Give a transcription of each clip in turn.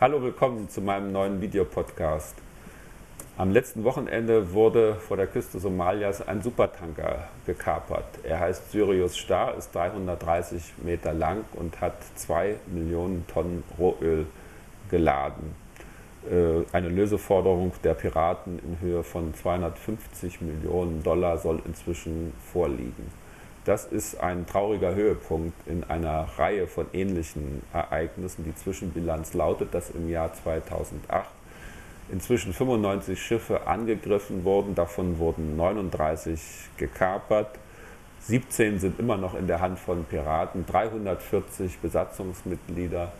Hallo, willkommen zu meinem neuen Videopodcast. Am letzten Wochenende wurde vor der Küste Somalias ein Supertanker gekapert. Er heißt Sirius Star, ist 330 Meter lang und hat zwei Millionen Tonnen Rohöl geladen. Äh, eine Löseforderung der Piraten in Höhe von 250 Millionen Dollar soll inzwischen vorliegen. Das ist ein trauriger Höhepunkt in einer Reihe von ähnlichen Ereignissen. Die Zwischenbilanz lautet, dass im Jahr 2008 inzwischen 95 Schiffe angegriffen wurden, davon wurden 39 gekapert, 17 sind immer noch in der Hand von Piraten, 340 Besatzungsmitglieder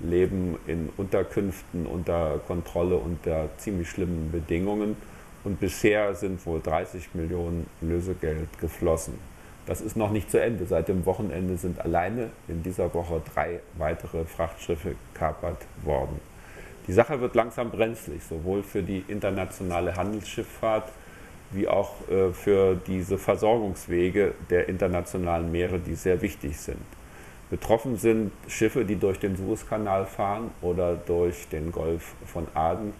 leben in Unterkünften unter Kontrolle unter ziemlich schlimmen Bedingungen und bisher sind wohl 30 Millionen Lösegeld geflossen. Das ist noch nicht zu Ende. Seit dem Wochenende sind alleine in dieser Woche drei weitere Frachtschiffe gekapert worden. Die Sache wird langsam brenzlig, sowohl für die internationale Handelsschifffahrt wie auch äh, für diese Versorgungswege der internationalen Meere, die sehr wichtig sind. Betroffen sind Schiffe, die durch den Suezkanal fahren oder durch den Golf von Aden.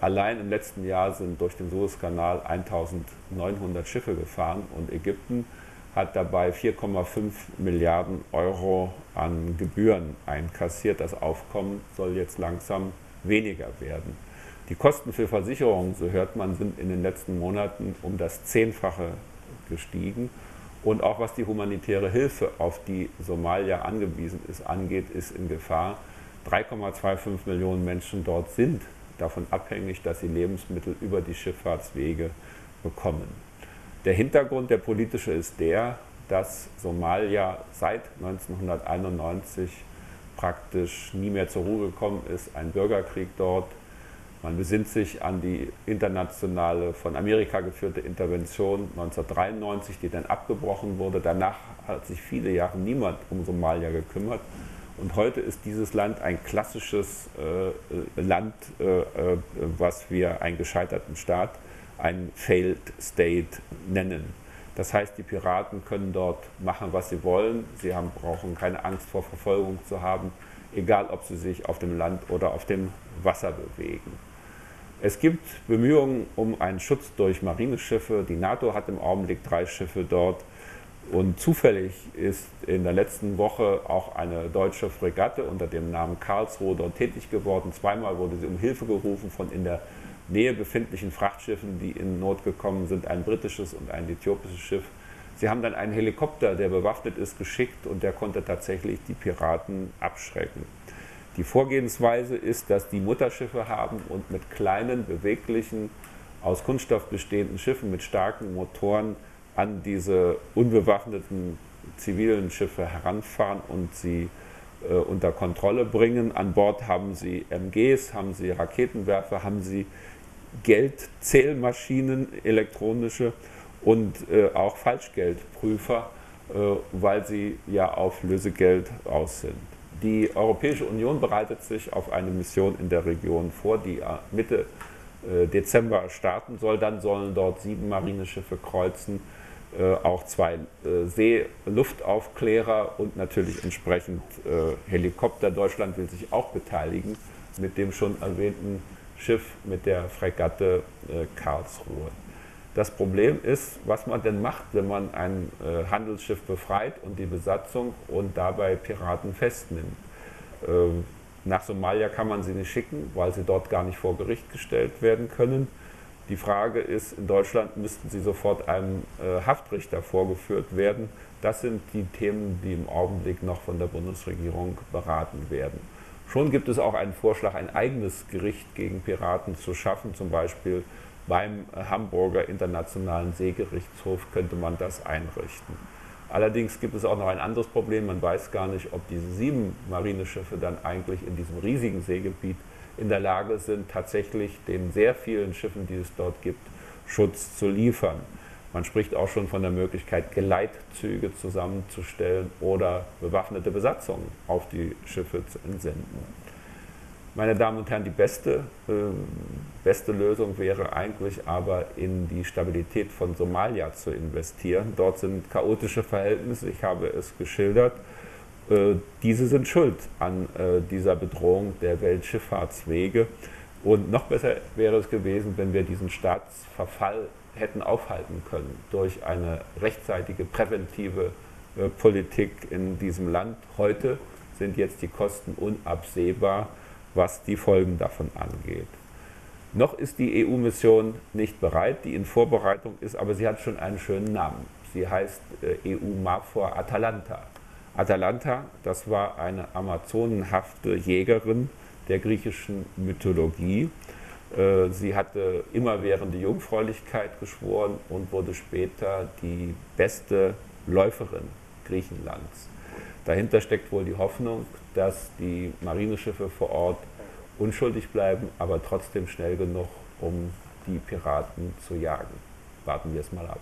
Allein im letzten Jahr sind durch den Suezkanal 1900 Schiffe gefahren und Ägypten hat dabei 4,5 Milliarden Euro an Gebühren einkassiert. Das Aufkommen soll jetzt langsam weniger werden. Die Kosten für Versicherungen, so hört man, sind in den letzten Monaten um das Zehnfache gestiegen. Und auch was die humanitäre Hilfe, auf die Somalia angewiesen ist, angeht, ist in Gefahr. 3,25 Millionen Menschen dort sind davon abhängig, dass sie Lebensmittel über die Schifffahrtswege bekommen. Der Hintergrund, der politische, ist der, dass Somalia seit 1991 praktisch nie mehr zur Ruhe gekommen ist. Ein Bürgerkrieg dort. Man besinnt sich an die internationale, von Amerika geführte Intervention 1993, die dann abgebrochen wurde. Danach hat sich viele Jahre niemand um Somalia gekümmert. Und heute ist dieses Land ein klassisches äh, Land, äh, äh was wir einen gescheiterten Staat ein Failed State nennen. Das heißt, die Piraten können dort machen, was sie wollen. Sie haben, brauchen keine Angst vor Verfolgung zu haben, egal ob sie sich auf dem Land oder auf dem Wasser bewegen. Es gibt Bemühungen um einen Schutz durch Marineschiffe. Die NATO hat im Augenblick drei Schiffe dort. Und zufällig ist in der letzten Woche auch eine deutsche Fregatte unter dem Namen Karlsruhe dort tätig geworden. Zweimal wurde sie um Hilfe gerufen von in der Nähe befindlichen Frachtschiffen, die in Not gekommen sind, ein britisches und ein äthiopisches Schiff. Sie haben dann einen Helikopter, der bewaffnet ist, geschickt und der konnte tatsächlich die Piraten abschrecken. Die Vorgehensweise ist, dass die Mutterschiffe haben und mit kleinen, beweglichen, aus Kunststoff bestehenden Schiffen mit starken Motoren an diese unbewaffneten zivilen Schiffe heranfahren und sie äh, unter Kontrolle bringen. An Bord haben sie MGs, haben sie Raketenwerfer, haben sie Geldzählmaschinen, elektronische und äh, auch Falschgeldprüfer, äh, weil sie ja auf Lösegeld aus sind. Die Europäische Union bereitet sich auf eine Mission in der Region vor, die äh, Mitte äh, Dezember starten soll. Dann sollen dort sieben Marineschiffe kreuzen, äh, auch zwei äh, Seeluftaufklärer und natürlich entsprechend Helikopter. Deutschland will sich auch beteiligen mit dem schon erwähnten Schiff mit der Fregatte äh, Karlsruhe. Das Problem ist, was man denn macht, wenn man ein äh, Handelsschiff befreit und die Besatzung und dabei Piraten festnimmt. Ähm, nach Somalia kann man sie nicht schicken, weil sie dort gar nicht vor Gericht gestellt werden können. Die Frage ist, in Deutschland müssten sie sofort einem äh, Haftrichter vorgeführt werden. Das sind die Themen, die im Augenblick noch von der Bundesregierung beraten werden. Schon gibt es auch einen Vorschlag, ein eigenes Gericht gegen Piraten zu schaffen, zum Beispiel beim Hamburger Internationalen Seegerichtshof könnte man das einrichten. Allerdings gibt es auch noch ein anderes Problem. Man weiß gar nicht, ob diese sieben Marineschiffe dann eigentlich in diesem riesigen Seegebiet in der Lage sind, tatsächlich den sehr vielen Schiffen, die es dort gibt, Schutz zu liefern. Man spricht auch schon von der Möglichkeit, Geleitzüge zusammenzustellen oder bewaffnete Besatzungen auf die Schiffe zu entsenden. Meine Damen und Herren, die beste, äh, beste Lösung wäre eigentlich aber in die Stabilität von Somalia zu investieren. Dort sind chaotische Verhältnisse, ich habe es geschildert. Äh, diese sind schuld an äh, dieser Bedrohung der Weltschifffahrtswege. Und noch besser wäre es gewesen, wenn wir diesen Staatsverfall hätten aufhalten können durch eine rechtzeitige präventive äh, Politik in diesem Land. Heute sind jetzt die Kosten unabsehbar, was die Folgen davon angeht. Noch ist die EU-Mission nicht bereit, die in Vorbereitung ist, aber sie hat schon einen schönen Namen. Sie heißt EU-MAFOR Atalanta. Atalanta, das war eine amazonenhafte Jägerin der griechischen Mythologie. Äh, sie hatte immerwährende Jungfräulichkeit geschworen und wurde später die beste Läuferin Griechenlands. Dahinter steckt wohl die Hoffnung, dass die Marineschiffe vor Ort unschuldig bleiben, aber trotzdem schnell genug, um die Piraten zu jagen. Warten wir es mal ab.